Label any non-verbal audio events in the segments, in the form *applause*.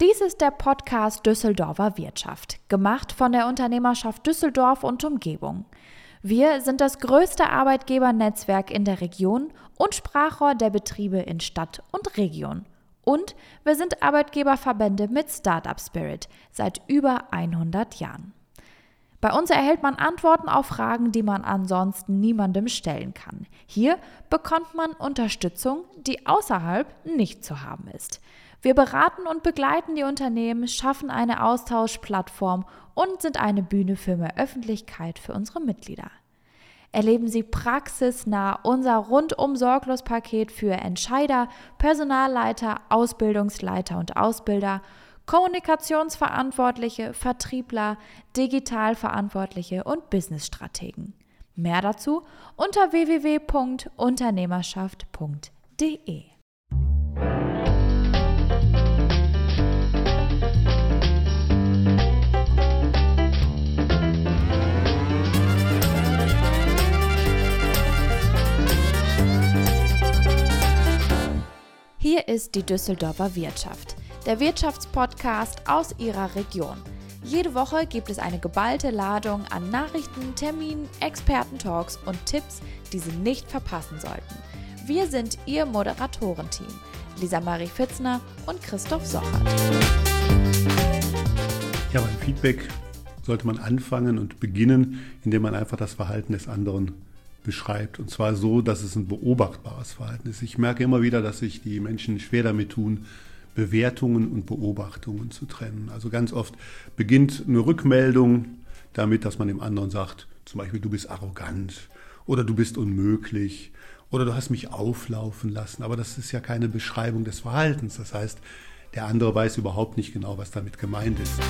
Dies ist der Podcast Düsseldorfer Wirtschaft, gemacht von der Unternehmerschaft Düsseldorf und Umgebung. Wir sind das größte Arbeitgebernetzwerk in der Region und Sprachrohr der Betriebe in Stadt und Region. Und wir sind Arbeitgeberverbände mit Startup Spirit seit über 100 Jahren. Bei uns erhält man Antworten auf Fragen, die man ansonsten niemandem stellen kann. Hier bekommt man Unterstützung, die außerhalb nicht zu haben ist. Wir beraten und begleiten die Unternehmen, schaffen eine Austauschplattform und sind eine Bühne für mehr Öffentlichkeit für unsere Mitglieder. Erleben Sie praxisnah unser rundum sorglos Paket für Entscheider, Personalleiter, Ausbildungsleiter und Ausbilder, Kommunikationsverantwortliche, Vertriebler, Digitalverantwortliche und Businessstrategen. Mehr dazu unter www.unternehmerschaft.de. Hier ist die Düsseldorfer Wirtschaft, der Wirtschaftspodcast aus Ihrer Region. Jede Woche gibt es eine geballte Ladung an Nachrichten, Terminen, Expertentalks und Tipps, die Sie nicht verpassen sollten. Wir sind Ihr Moderatorenteam, Lisa Marie Fitzner und Christoph Sochert. Ja, beim Feedback sollte man anfangen und beginnen, indem man einfach das Verhalten des anderen beschreibt. Und zwar so, dass es ein beobachtbares Verhalten ist. Ich merke immer wieder, dass sich die Menschen schwer damit tun, Bewertungen und Beobachtungen zu trennen. Also ganz oft beginnt eine Rückmeldung damit, dass man dem anderen sagt, zum Beispiel, du bist arrogant oder du bist unmöglich oder du hast mich auflaufen lassen. Aber das ist ja keine Beschreibung des Verhaltens. Das heißt, der andere weiß überhaupt nicht genau, was damit gemeint ist.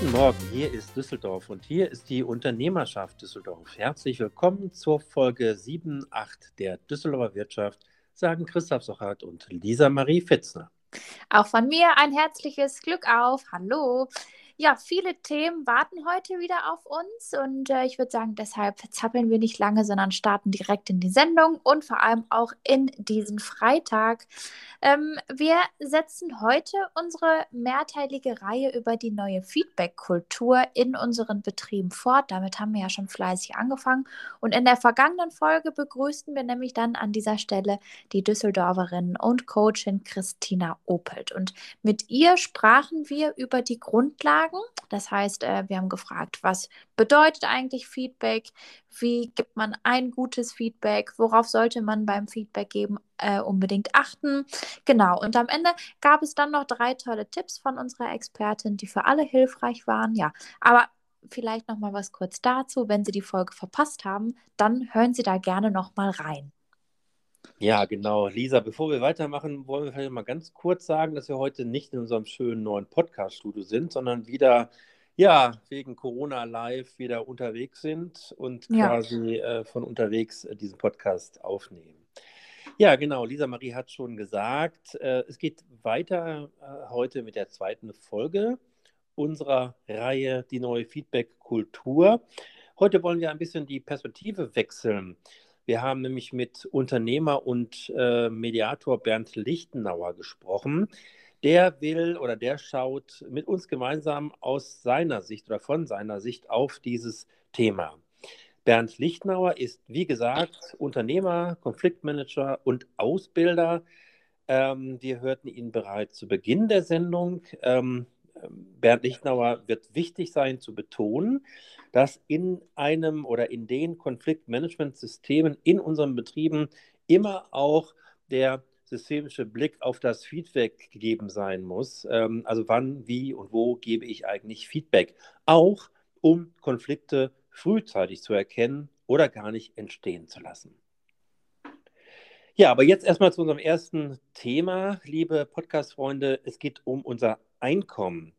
Guten Morgen, hier ist Düsseldorf und hier ist die Unternehmerschaft Düsseldorf. Herzlich willkommen zur Folge 7, 8 der Düsseldorfer Wirtschaft, sagen Christoph Sochert und Lisa Marie Fitzner. Auch von mir ein herzliches Glück auf. Hallo. Ja, viele Themen warten heute wieder auf uns und äh, ich würde sagen, deshalb zappeln wir nicht lange, sondern starten direkt in die Sendung und vor allem auch in diesen Freitag. Ähm, wir setzen heute unsere mehrteilige Reihe über die neue Feedback-Kultur in unseren Betrieben fort. Damit haben wir ja schon fleißig angefangen und in der vergangenen Folge begrüßten wir nämlich dann an dieser Stelle die Düsseldorferin und Coachin Christina Opelt und mit ihr sprachen wir über die Grundlagen Fragen. Das heißt, äh, wir haben gefragt, was bedeutet eigentlich Feedback? Wie gibt man ein gutes Feedback? Worauf sollte man beim Feedback geben äh, unbedingt achten? Genau. Und am Ende gab es dann noch drei tolle Tipps von unserer Expertin, die für alle hilfreich waren. Ja, aber vielleicht noch mal was kurz dazu. Wenn Sie die Folge verpasst haben, dann hören Sie da gerne noch mal rein. Ja, genau. Lisa, bevor wir weitermachen, wollen wir vielleicht mal ganz kurz sagen, dass wir heute nicht in unserem schönen neuen Podcast-Studio sind, sondern wieder, ja, wegen Corona live wieder unterwegs sind und ja. quasi äh, von unterwegs äh, diesen Podcast aufnehmen. Ja, genau. Lisa Marie hat schon gesagt, äh, es geht weiter äh, heute mit der zweiten Folge unserer Reihe Die neue Feedback-Kultur. Heute wollen wir ein bisschen die Perspektive wechseln. Wir haben nämlich mit Unternehmer und äh, Mediator Bernd Lichtenauer gesprochen. Der will oder der schaut mit uns gemeinsam aus seiner Sicht oder von seiner Sicht auf dieses Thema. Bernd Lichtenauer ist, wie gesagt, Unternehmer, Konfliktmanager und Ausbilder. Ähm, wir hörten ihn bereits zu Beginn der Sendung. Ähm, Bernd Lichtenauer wird wichtig sein zu betonen, dass in einem oder in den Konfliktmanagementsystemen in unseren Betrieben immer auch der systemische Blick auf das Feedback gegeben sein muss. Ähm, also wann, wie und wo gebe ich eigentlich Feedback? Auch um Konflikte frühzeitig zu erkennen oder gar nicht entstehen zu lassen. Ja, aber jetzt erstmal zu unserem ersten Thema, liebe Podcast-Freunde. Es geht um unser Einkommen.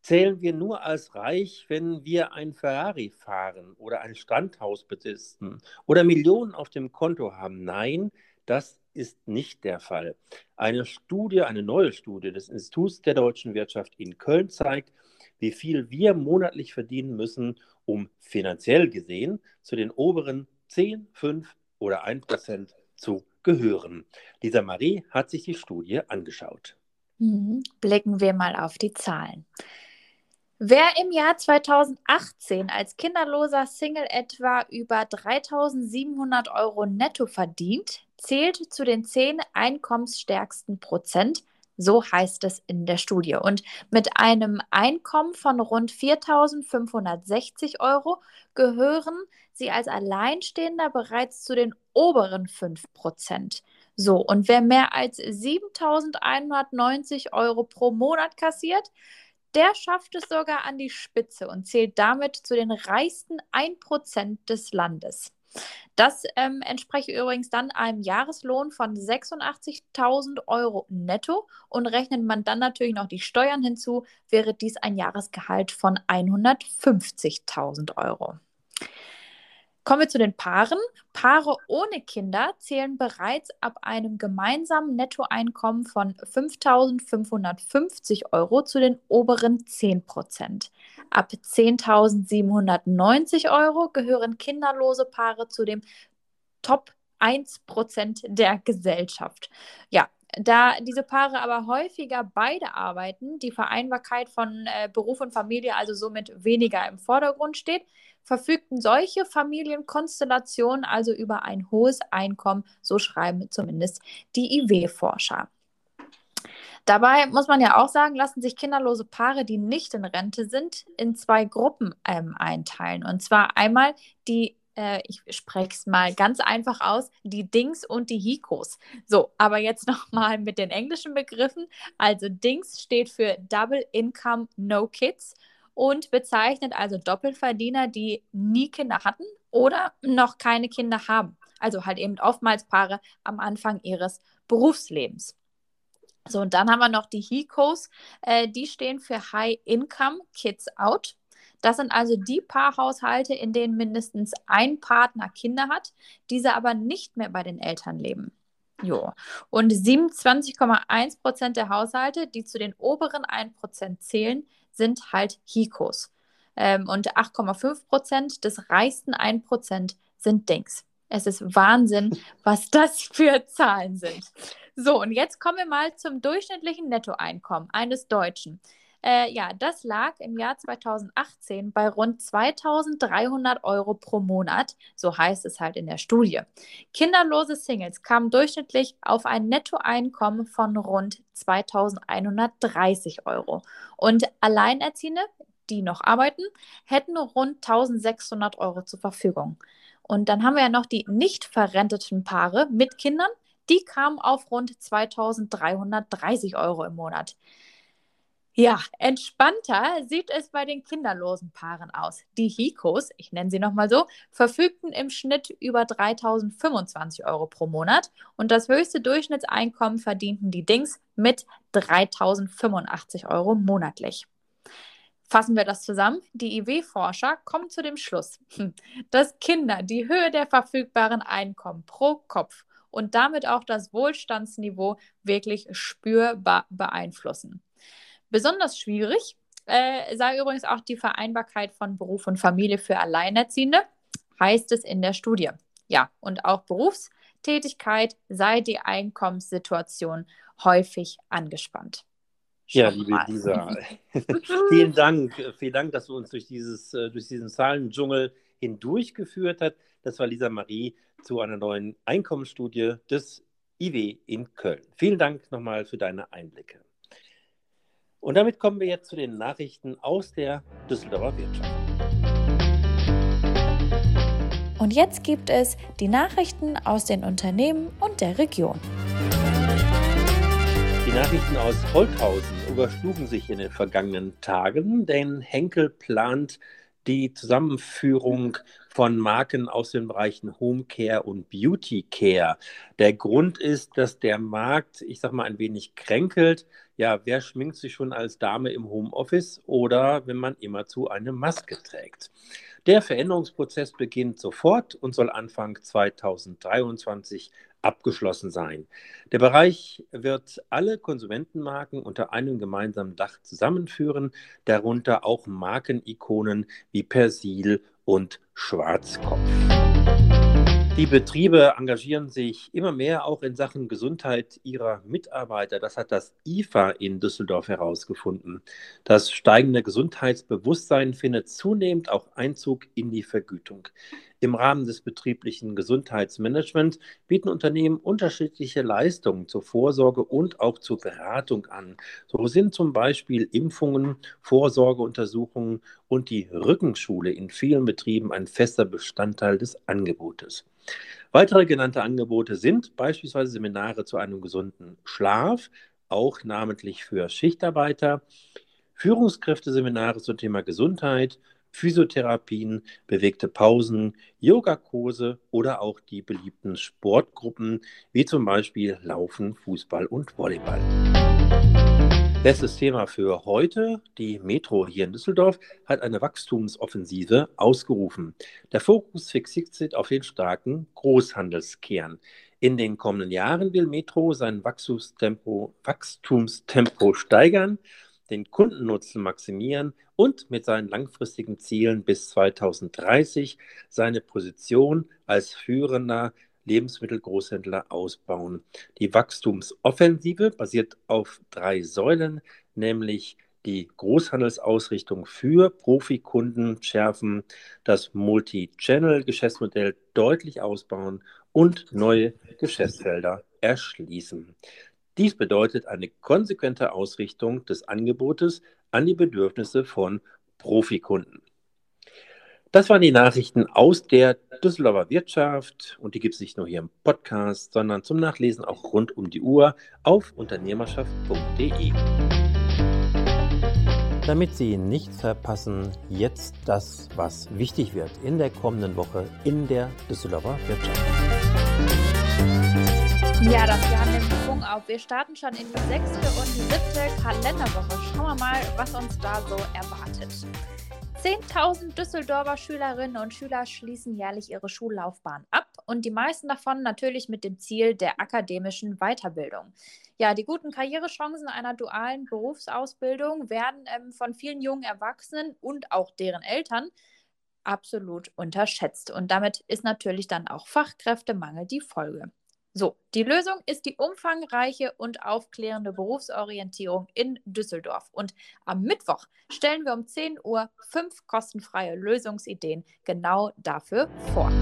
Zählen wir nur als reich, wenn wir ein Ferrari fahren oder ein Strandhaus besitzen oder Millionen auf dem Konto haben? Nein, das ist nicht der Fall. Eine Studie, eine neue Studie des Instituts der deutschen Wirtschaft in Köln zeigt, wie viel wir monatlich verdienen müssen, um finanziell gesehen zu den oberen 10, 5 oder 1 Prozent zu gehören. Lisa Marie hat sich die Studie angeschaut. Mhm. Blicken wir mal auf die Zahlen. Wer im Jahr 2018 als kinderloser Single etwa über 3700 Euro netto verdient, zählt zu den zehn einkommensstärksten Prozent, so heißt es in der Studie. Und mit einem Einkommen von rund 4.560 Euro gehören sie als Alleinstehender bereits zu den oberen 5 Prozent. So, und wer mehr als 7.190 Euro pro Monat kassiert, der schafft es sogar an die Spitze und zählt damit zu den reichsten 1% des Landes. Das ähm, entspricht übrigens dann einem Jahreslohn von 86.000 Euro netto und rechnet man dann natürlich noch die Steuern hinzu, wäre dies ein Jahresgehalt von 150.000 Euro. Kommen wir zu den Paaren. Paare ohne Kinder zählen bereits ab einem gemeinsamen Nettoeinkommen von 5.550 Euro zu den oberen 10 Prozent. Ab 10.790 Euro gehören kinderlose Paare zu dem Top 1 Prozent der Gesellschaft. Ja, da diese Paare aber häufiger beide arbeiten, die Vereinbarkeit von äh, Beruf und Familie also somit weniger im Vordergrund steht, verfügten solche Familienkonstellationen also über ein hohes Einkommen, so schreiben zumindest die IW-Forscher. Dabei muss man ja auch sagen, lassen sich kinderlose Paare, die nicht in Rente sind, in zwei Gruppen ähm, einteilen. Und zwar einmal die äh, ich spreche es mal ganz einfach aus, die Dings und die Hikos. So, aber jetzt nochmal mit den englischen Begriffen. Also Dings steht für Double Income No Kids und bezeichnet also Doppelverdiener, die nie Kinder hatten oder noch keine Kinder haben. Also halt eben oftmals Paare am Anfang ihres Berufslebens. So, und dann haben wir noch die HICOs, äh, die stehen für High Income Kids Out. Das sind also die Paarhaushalte, in denen mindestens ein Partner Kinder hat, diese aber nicht mehr bei den Eltern leben. Jo. Und 27,1 Prozent der Haushalte, die zu den oberen 1 Prozent zählen, sind halt Hikos. Ähm, und 8,5 Prozent des reichsten 1 Prozent sind Dings. Es ist Wahnsinn, *laughs* was das für Zahlen sind. So, und jetzt kommen wir mal zum durchschnittlichen Nettoeinkommen eines Deutschen. Äh, ja, das lag im Jahr 2018 bei rund 2300 Euro pro Monat, so heißt es halt in der Studie. Kinderlose Singles kamen durchschnittlich auf ein Nettoeinkommen von rund 2130 Euro. Und Alleinerziehende, die noch arbeiten, hätten rund 1600 Euro zur Verfügung. Und dann haben wir ja noch die nicht verrenteten Paare mit Kindern, die kamen auf rund 2330 Euro im Monat. Ja, entspannter sieht es bei den kinderlosen Paaren aus. Die Hikos, ich nenne sie nochmal so, verfügten im Schnitt über 3025 Euro pro Monat und das höchste Durchschnittseinkommen verdienten die Dings mit 3085 Euro monatlich. Fassen wir das zusammen. Die IW-Forscher kommen zu dem Schluss, dass Kinder die Höhe der verfügbaren Einkommen pro Kopf und damit auch das Wohlstandsniveau wirklich spürbar beeinflussen. Besonders schwierig äh, sei übrigens auch die Vereinbarkeit von Beruf und Familie für Alleinerziehende, heißt es in der Studie. Ja, und auch Berufstätigkeit sei die Einkommenssituation häufig angespannt. Ja, liebe Lisa, *laughs* vielen Dank. Vielen Dank, dass du uns durch, dieses, äh, durch diesen Zahlendschungel hindurchgeführt hast. Das war Lisa Marie zu einer neuen Einkommensstudie des IW in Köln. Vielen Dank nochmal für deine Einblicke. Und damit kommen wir jetzt zu den Nachrichten aus der Düsseldorfer Wirtschaft. Und jetzt gibt es die Nachrichten aus den Unternehmen und der Region. Die Nachrichten aus Holthausen überschlugen sich in den vergangenen Tagen, denn Henkel plant die Zusammenführung von Marken aus den Bereichen Home Care und Beauty Care. Der Grund ist, dass der Markt, ich sag mal, ein wenig kränkelt. Ja, wer schminkt sich schon als Dame im Homeoffice oder wenn man immerzu eine Maske trägt? Der Veränderungsprozess beginnt sofort und soll Anfang 2023 abgeschlossen sein. Der Bereich wird alle Konsumentenmarken unter einem gemeinsamen Dach zusammenführen, darunter auch Markenikonen wie Persil und Schwarzkopf. Die Betriebe engagieren sich immer mehr auch in Sachen Gesundheit ihrer Mitarbeiter. Das hat das IFA in Düsseldorf herausgefunden. Das steigende Gesundheitsbewusstsein findet zunehmend auch Einzug in die Vergütung. Im Rahmen des betrieblichen Gesundheitsmanagements bieten Unternehmen unterschiedliche Leistungen zur Vorsorge und auch zur Beratung an. So sind zum Beispiel Impfungen, Vorsorgeuntersuchungen und die Rückenschule in vielen Betrieben ein fester Bestandteil des Angebotes. Weitere genannte Angebote sind beispielsweise Seminare zu einem gesunden Schlaf, auch namentlich für Schichtarbeiter, Führungskräfteseminare zum Thema Gesundheit, Physiotherapien, bewegte Pausen, Yogakurse oder auch die beliebten Sportgruppen wie zum Beispiel Laufen, Fußball und Volleyball. Letztes Thema für heute. Die Metro hier in Düsseldorf hat eine Wachstumsoffensive ausgerufen. Der Fokus fixiert sich auf den starken Großhandelskern. In den kommenden Jahren will Metro sein Wachstumstempo, Wachstumstempo steigern, den Kundennutzen maximieren und mit seinen langfristigen Zielen bis 2030 seine Position als führender Lebensmittelgroßhändler ausbauen. Die Wachstumsoffensive basiert auf drei Säulen, nämlich die Großhandelsausrichtung für Profikunden schärfen, das Multi-Channel-Geschäftsmodell deutlich ausbauen und neue Geschäftsfelder erschließen. Dies bedeutet eine konsequente Ausrichtung des Angebotes an die Bedürfnisse von Profikunden. Das waren die Nachrichten aus der Düsseldorfer Wirtschaft und die gibt es nicht nur hier im Podcast, sondern zum Nachlesen auch rund um die Uhr auf unternehmerschaft.de. Damit Sie nichts verpassen, jetzt das, was wichtig wird in der kommenden Woche in der Düsseldorfer Wirtschaft. Ja, das Jahr nimmt Schwung auf. Wir starten schon in die sechste und siebte Kalenderwoche. Schauen wir mal, was uns da so erwartet. 10.000 Düsseldorfer Schülerinnen und Schüler schließen jährlich ihre Schullaufbahn ab und die meisten davon natürlich mit dem Ziel der akademischen Weiterbildung. Ja, die guten Karrierechancen einer dualen Berufsausbildung werden ähm, von vielen jungen Erwachsenen und auch deren Eltern absolut unterschätzt. Und damit ist natürlich dann auch Fachkräftemangel die Folge. So, die Lösung ist die umfangreiche und aufklärende Berufsorientierung in Düsseldorf. Und am Mittwoch stellen wir um 10 Uhr fünf kostenfreie Lösungsideen genau dafür vor.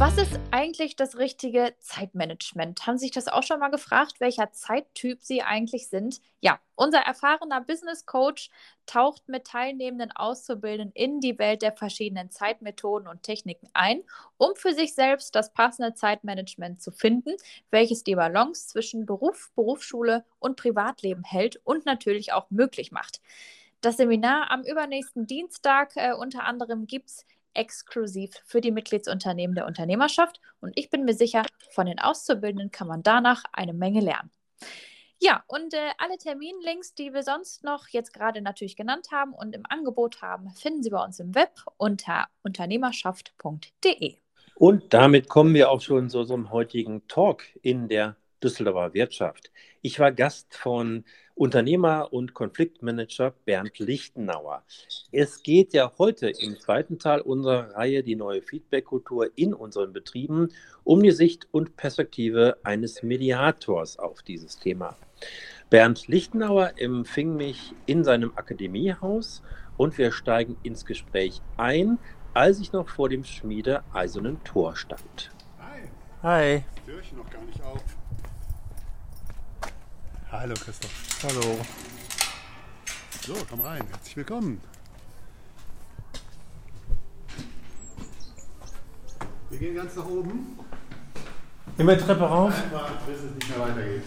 Was ist eigentlich das richtige Zeitmanagement? Haben Sie sich das auch schon mal gefragt, welcher Zeittyp Sie eigentlich sind? Ja, unser erfahrener Business Coach taucht mit teilnehmenden Auszubildenden in die Welt der verschiedenen Zeitmethoden und Techniken ein, um für sich selbst das passende Zeitmanagement zu finden, welches die Balance zwischen Beruf, Berufsschule und Privatleben hält und natürlich auch möglich macht. Das Seminar am übernächsten Dienstag äh, unter anderem gibt es exklusiv für die Mitgliedsunternehmen der Unternehmerschaft und ich bin mir sicher, von den Auszubildenden kann man danach eine Menge lernen. Ja, und äh, alle Terminlinks, die wir sonst noch jetzt gerade natürlich genannt haben und im Angebot haben, finden Sie bei uns im Web unter unternehmerschaft.de. Und damit kommen wir auch schon zu einem heutigen Talk in der Düsseldorfer Wirtschaft. Ich war Gast von Unternehmer und Konfliktmanager Bernd Lichtenauer. Es geht ja heute im zweiten Teil unserer Reihe die neue Feedback-Kultur in unseren Betrieben um die Sicht und Perspektive eines Mediators auf dieses Thema. Bernd Lichtenauer empfing mich in seinem Akademiehaus und wir steigen ins Gespräch ein, als ich noch vor dem Schmiede Eisernen Tor stand. Hi. Hi. Türchen noch gar nicht auf. Hallo Christoph. Hallo. So, komm rein. Herzlich willkommen. Wir gehen ganz nach oben. Immer Treppe rauf. Einfach, bis es nicht mehr weitergeht.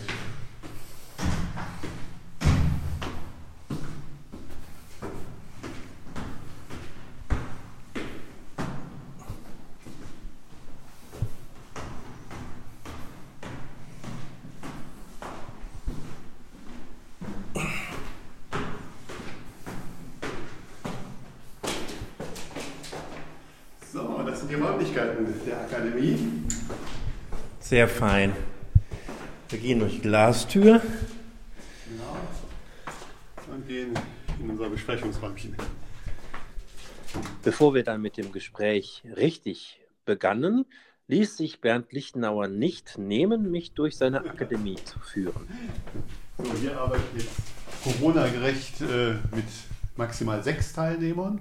So, das sind die Räumlichkeiten der Akademie. Sehr fein. Wir gehen durch die Glastür. Genau. Und gehen in unser Besprechungsräumchen. Bevor wir dann mit dem Gespräch richtig begannen, ließ sich Bernd Lichtenauer nicht nehmen, mich durch seine Akademie zu führen. So, hier arbeite ich jetzt Corona-gerecht äh, mit maximal sechs Teilnehmern,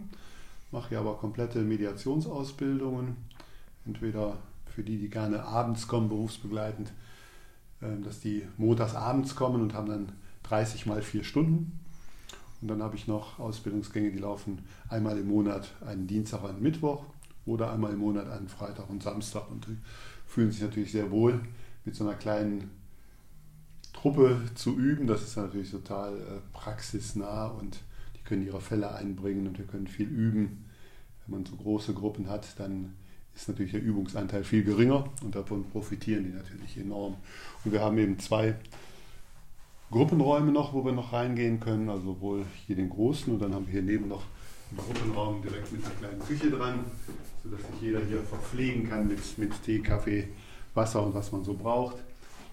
mache hier aber komplette Mediationsausbildungen, entweder für die, die gerne abends kommen, berufsbegleitend, äh, dass die montags abends kommen und haben dann 30 mal vier Stunden. Und dann habe ich noch Ausbildungsgänge, die laufen einmal im Monat einen Dienstag, einen Mittwoch oder einmal im Monat einen Freitag und Samstag. Und die fühlen sich natürlich sehr wohl mit so einer kleinen Truppe zu üben. Das ist natürlich total äh, praxisnah und die können ihre Fälle einbringen und wir können viel üben. Wenn man so große Gruppen hat, dann ist natürlich der Übungsanteil viel geringer und davon profitieren die natürlich enorm. Und wir haben eben zwei Gruppenräume noch, wo wir noch reingehen können, also sowohl hier den großen und dann haben wir hier neben noch einen Gruppenraum direkt mit einer kleinen Küche dran, sodass sich jeder hier verpflegen kann mit, mit Tee, Kaffee, Wasser und was man so braucht.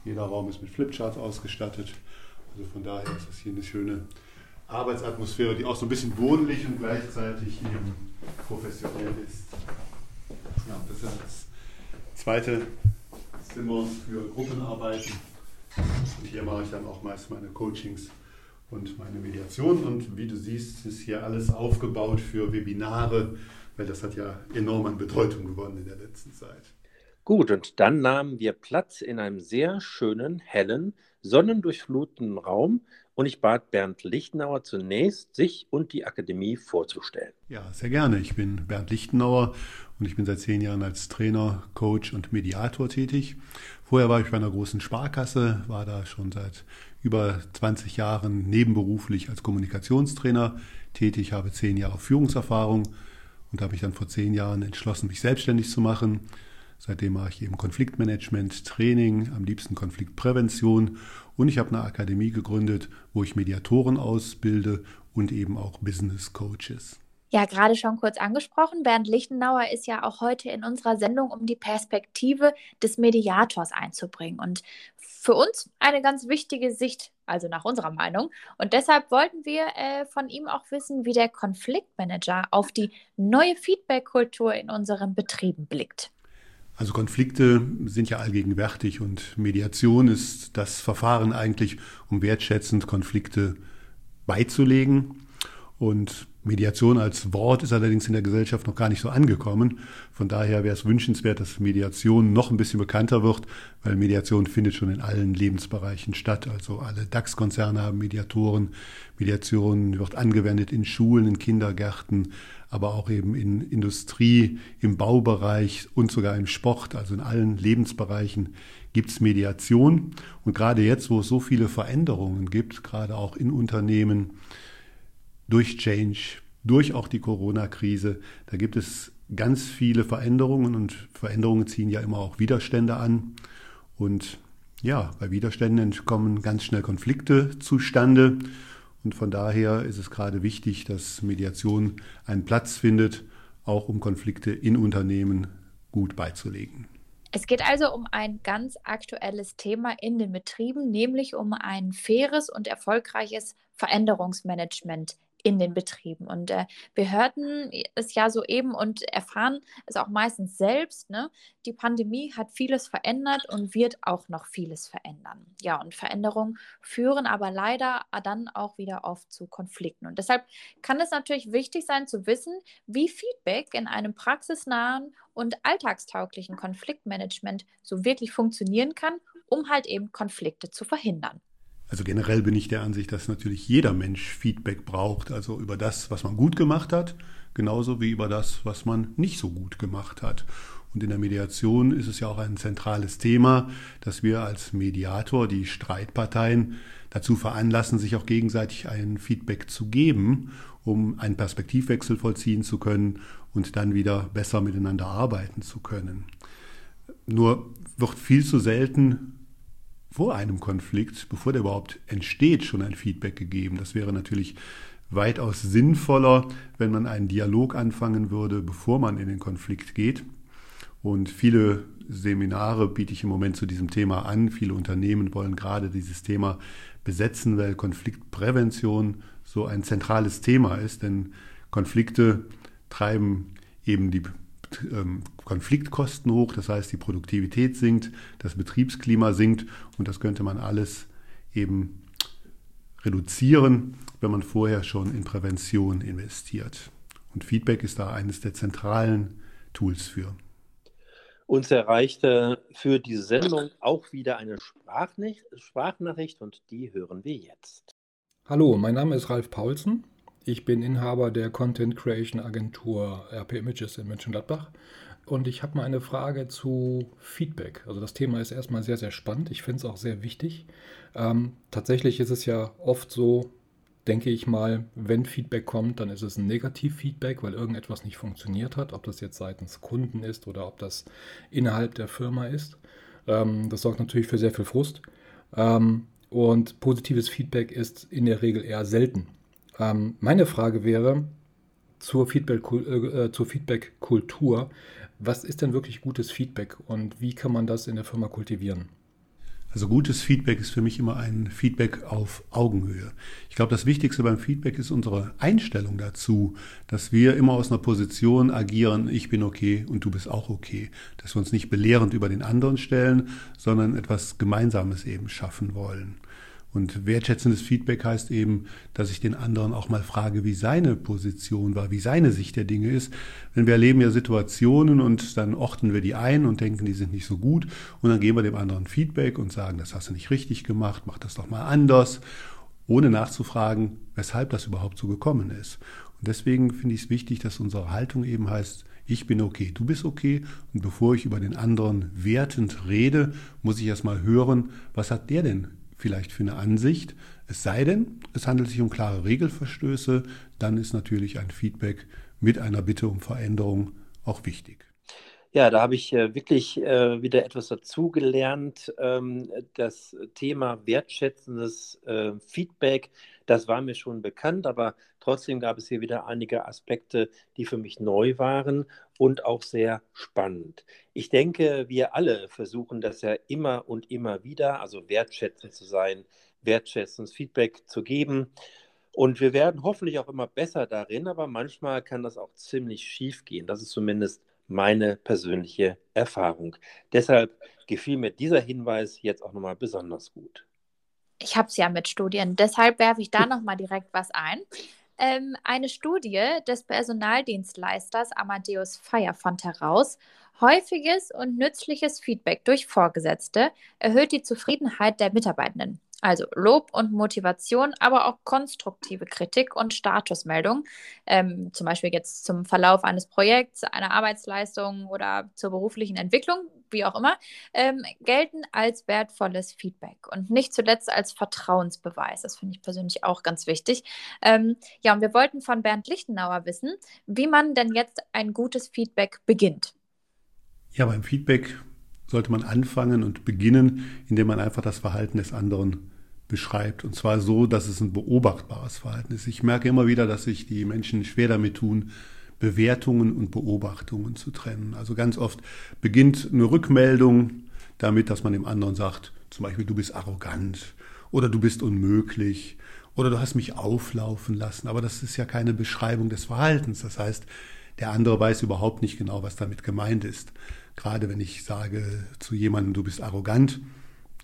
Jeder Raum ist mit Flipcharts ausgestattet. Also von daher ist das hier eine schöne Arbeitsatmosphäre, die auch so ein bisschen wohnlich und gleichzeitig eben professionell ist. Ja, das ist das zweite Zimmer für Gruppenarbeiten. Und hier mache ich dann auch meist meine Coachings und meine Mediation. Und wie du siehst, ist hier alles aufgebaut für Webinare, weil das hat ja enorm an Bedeutung gewonnen in der letzten Zeit. Gut, und dann nahmen wir Platz in einem sehr schönen, hellen, sonnendurchfluteten Raum und ich bat Bernd Lichtenauer zunächst, sich und die Akademie vorzustellen. Ja, sehr gerne. Ich bin Bernd Lichtenauer und ich bin seit zehn Jahren als Trainer, Coach und Mediator tätig. Vorher war ich bei einer großen Sparkasse, war da schon seit über 20 Jahren nebenberuflich als Kommunikationstrainer tätig, habe zehn Jahre Führungserfahrung und habe mich dann vor zehn Jahren entschlossen, mich selbstständig zu machen. Seitdem mache ich eben Konfliktmanagement, Training, am liebsten Konfliktprävention und ich habe eine Akademie gegründet, wo ich Mediatoren ausbilde und eben auch Business Coaches. Ja, gerade schon kurz angesprochen. Bernd Lichtenauer ist ja auch heute in unserer Sendung, um die Perspektive des Mediators einzubringen. Und für uns eine ganz wichtige Sicht, also nach unserer Meinung. Und deshalb wollten wir äh, von ihm auch wissen, wie der Konfliktmanager auf die neue Feedback-Kultur in unseren Betrieben blickt. Also Konflikte sind ja allgegenwärtig und Mediation ist das Verfahren eigentlich, um wertschätzend Konflikte beizulegen. Und Mediation als Wort ist allerdings in der Gesellschaft noch gar nicht so angekommen. Von daher wäre es wünschenswert, dass Mediation noch ein bisschen bekannter wird, weil Mediation findet schon in allen Lebensbereichen statt. Also alle DAX-Konzerne haben Mediatoren. Mediation wird angewendet in Schulen, in Kindergärten, aber auch eben in Industrie, im Baubereich und sogar im Sport. Also in allen Lebensbereichen gibt es Mediation. Und gerade jetzt, wo es so viele Veränderungen gibt, gerade auch in Unternehmen, durch Change, durch auch die Corona-Krise. Da gibt es ganz viele Veränderungen und Veränderungen ziehen ja immer auch Widerstände an. Und ja, bei Widerständen kommen ganz schnell Konflikte zustande. Und von daher ist es gerade wichtig, dass Mediation einen Platz findet, auch um Konflikte in Unternehmen gut beizulegen. Es geht also um ein ganz aktuelles Thema in den Betrieben, nämlich um ein faires und erfolgreiches Veränderungsmanagement in den Betrieben. Und äh, wir hörten es ja soeben und erfahren es auch meistens selbst. Ne? Die Pandemie hat vieles verändert und wird auch noch vieles verändern. Ja, und Veränderungen führen aber leider dann auch wieder oft zu Konflikten. Und deshalb kann es natürlich wichtig sein zu wissen, wie Feedback in einem praxisnahen und alltagstauglichen Konfliktmanagement so wirklich funktionieren kann, um halt eben Konflikte zu verhindern. Also generell bin ich der Ansicht, dass natürlich jeder Mensch Feedback braucht, also über das, was man gut gemacht hat, genauso wie über das, was man nicht so gut gemacht hat. Und in der Mediation ist es ja auch ein zentrales Thema, dass wir als Mediator die Streitparteien dazu veranlassen, sich auch gegenseitig ein Feedback zu geben, um einen Perspektivwechsel vollziehen zu können und dann wieder besser miteinander arbeiten zu können. Nur wird viel zu selten vor einem Konflikt, bevor der überhaupt entsteht, schon ein Feedback gegeben. Das wäre natürlich weitaus sinnvoller, wenn man einen Dialog anfangen würde, bevor man in den Konflikt geht. Und viele Seminare biete ich im Moment zu diesem Thema an. Viele Unternehmen wollen gerade dieses Thema besetzen, weil Konfliktprävention so ein zentrales Thema ist, denn Konflikte treiben eben die Konfliktkosten hoch, das heißt die Produktivität sinkt, das Betriebsklima sinkt und das könnte man alles eben reduzieren, wenn man vorher schon in Prävention investiert. Und Feedback ist da eines der zentralen Tools für. Uns erreichte für diese Sendung auch wieder eine Sprachnachricht und die hören wir jetzt. Hallo, mein Name ist Ralf Paulsen. Ich bin Inhaber der Content Creation Agentur RP Images in Mönchengladbach und ich habe mal eine Frage zu Feedback. Also das Thema ist erstmal sehr, sehr spannend. Ich finde es auch sehr wichtig. Ähm, tatsächlich ist es ja oft so, denke ich mal, wenn Feedback kommt, dann ist es ein Negativ-Feedback, weil irgendetwas nicht funktioniert hat, ob das jetzt seitens Kunden ist oder ob das innerhalb der Firma ist. Ähm, das sorgt natürlich für sehr viel Frust. Ähm, und positives Feedback ist in der Regel eher selten. Ähm, meine Frage wäre zur Feedback-Kultur. Äh, zur Feedback was ist denn wirklich gutes Feedback und wie kann man das in der Firma kultivieren? Also gutes Feedback ist für mich immer ein Feedback auf Augenhöhe. Ich glaube, das Wichtigste beim Feedback ist unsere Einstellung dazu, dass wir immer aus einer Position agieren, ich bin okay und du bist auch okay. Dass wir uns nicht belehrend über den anderen stellen, sondern etwas Gemeinsames eben schaffen wollen. Und wertschätzendes Feedback heißt eben, dass ich den anderen auch mal frage, wie seine Position war, wie seine Sicht der Dinge ist. Denn wir erleben ja Situationen und dann orten wir die ein und denken, die sind nicht so gut. Und dann geben wir dem anderen Feedback und sagen, das hast du nicht richtig gemacht, mach das doch mal anders, ohne nachzufragen, weshalb das überhaupt so gekommen ist. Und deswegen finde ich es wichtig, dass unsere Haltung eben heißt, ich bin okay, du bist okay. Und bevor ich über den anderen wertend rede, muss ich erst mal hören, was hat der denn vielleicht für eine Ansicht. Es sei denn, es handelt sich um klare Regelverstöße, dann ist natürlich ein Feedback mit einer Bitte um Veränderung auch wichtig. Ja, da habe ich äh, wirklich äh, wieder etwas dazugelernt. Ähm, das Thema wertschätzendes äh, Feedback, das war mir schon bekannt, aber trotzdem gab es hier wieder einige Aspekte, die für mich neu waren und auch sehr spannend. Ich denke, wir alle versuchen das ja immer und immer wieder, also wertschätzend zu sein, wertschätzendes Feedback zu geben. Und wir werden hoffentlich auch immer besser darin, aber manchmal kann das auch ziemlich schief gehen. Das ist zumindest meine persönliche Erfahrung. Deshalb gefiel mir dieser Hinweis jetzt auch nochmal besonders gut. Ich habe es ja mit Studien, deshalb werfe ich da nochmal direkt was ein. Ähm, eine Studie des Personaldienstleisters Amadeus Fire fand heraus, häufiges und nützliches Feedback durch Vorgesetzte erhöht die Zufriedenheit der Mitarbeitenden. Also Lob und Motivation, aber auch konstruktive Kritik und Statusmeldung, ähm, zum Beispiel jetzt zum Verlauf eines Projekts, einer Arbeitsleistung oder zur beruflichen Entwicklung, wie auch immer, ähm, gelten als wertvolles Feedback und nicht zuletzt als Vertrauensbeweis. Das finde ich persönlich auch ganz wichtig. Ähm, ja, und wir wollten von Bernd Lichtenauer wissen, wie man denn jetzt ein gutes Feedback beginnt. Ja, beim Feedback sollte man anfangen und beginnen, indem man einfach das Verhalten des anderen beschreibt. Und zwar so, dass es ein beobachtbares Verhalten ist. Ich merke immer wieder, dass sich die Menschen schwer damit tun, Bewertungen und Beobachtungen zu trennen. Also ganz oft beginnt eine Rückmeldung damit, dass man dem anderen sagt, zum Beispiel, du bist arrogant oder du bist unmöglich oder du hast mich auflaufen lassen. Aber das ist ja keine Beschreibung des Verhaltens. Das heißt, der andere weiß überhaupt nicht genau, was damit gemeint ist. Gerade wenn ich sage zu jemandem, du bist arrogant,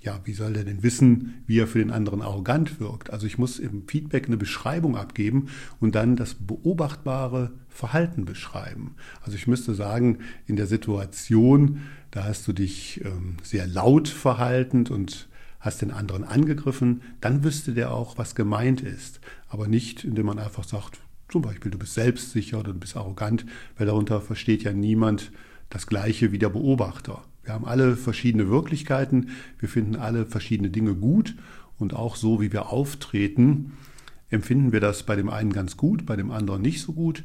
ja, wie soll der denn wissen, wie er für den anderen arrogant wirkt? Also ich muss im Feedback eine Beschreibung abgeben und dann das beobachtbare Verhalten beschreiben. Also ich müsste sagen, in der Situation, da hast du dich ähm, sehr laut verhaltend und hast den anderen angegriffen, dann wüsste der auch, was gemeint ist. Aber nicht, indem man einfach sagt, zum Beispiel, du bist selbstsicher oder du bist arrogant, weil darunter versteht ja niemand, das Gleiche wie der Beobachter. Wir haben alle verschiedene Wirklichkeiten, wir finden alle verschiedene Dinge gut und auch so, wie wir auftreten, empfinden wir das bei dem einen ganz gut, bei dem anderen nicht so gut.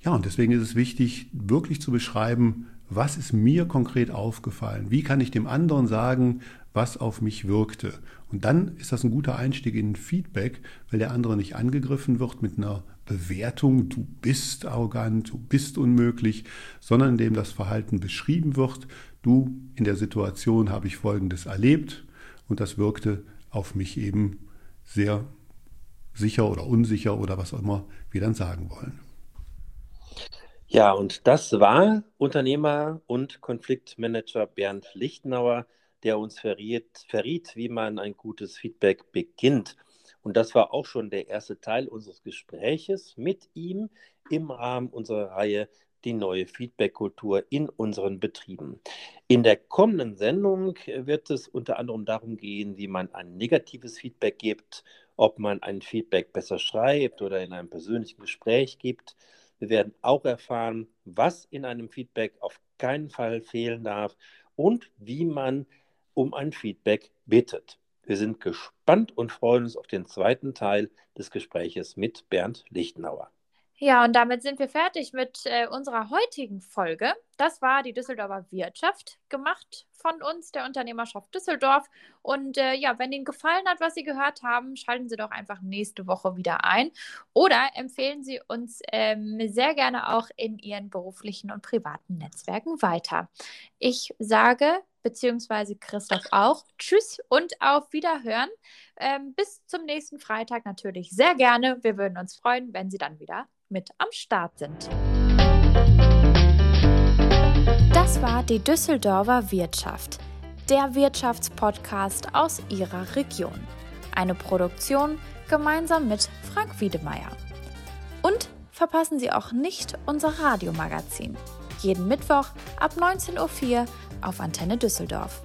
Ja, und deswegen ist es wichtig, wirklich zu beschreiben, was ist mir konkret aufgefallen? Wie kann ich dem anderen sagen, was auf mich wirkte? Und dann ist das ein guter Einstieg in Feedback, weil der andere nicht angegriffen wird mit einer Bewertung, du bist arrogant, du bist unmöglich, sondern indem das Verhalten beschrieben wird, du, in der Situation habe ich Folgendes erlebt und das wirkte auf mich eben sehr sicher oder unsicher oder was auch immer wir dann sagen wollen. Ja, und das war Unternehmer und Konfliktmanager Bernd Lichtenauer, der uns verriet, verriet, wie man ein gutes Feedback beginnt. Und das war auch schon der erste Teil unseres Gespräches mit ihm im Rahmen unserer Reihe Die neue Feedback-Kultur in unseren Betrieben. In der kommenden Sendung wird es unter anderem darum gehen, wie man ein negatives Feedback gibt, ob man ein Feedback besser schreibt oder in einem persönlichen Gespräch gibt wir werden auch erfahren, was in einem Feedback auf keinen Fall fehlen darf und wie man um ein Feedback bittet. Wir sind gespannt und freuen uns auf den zweiten Teil des Gespräches mit Bernd Lichtenauer. Ja, und damit sind wir fertig mit äh, unserer heutigen Folge. Das war die Düsseldorfer Wirtschaft, gemacht von uns, der Unternehmerschaft Düsseldorf. Und äh, ja, wenn Ihnen gefallen hat, was Sie gehört haben, schalten Sie doch einfach nächste Woche wieder ein. Oder empfehlen Sie uns ähm, sehr gerne auch in Ihren beruflichen und privaten Netzwerken weiter. Ich sage, beziehungsweise Christoph auch, Tschüss und auf Wiederhören. Ähm, bis zum nächsten Freitag natürlich sehr gerne. Wir würden uns freuen, wenn Sie dann wieder mit am Start sind. Das war die Düsseldorfer Wirtschaft, der Wirtschaftspodcast aus Ihrer Region. Eine Produktion gemeinsam mit Frank Wiedemeyer. Und verpassen Sie auch nicht unser Radiomagazin. Jeden Mittwoch ab 19.04 Uhr auf Antenne Düsseldorf.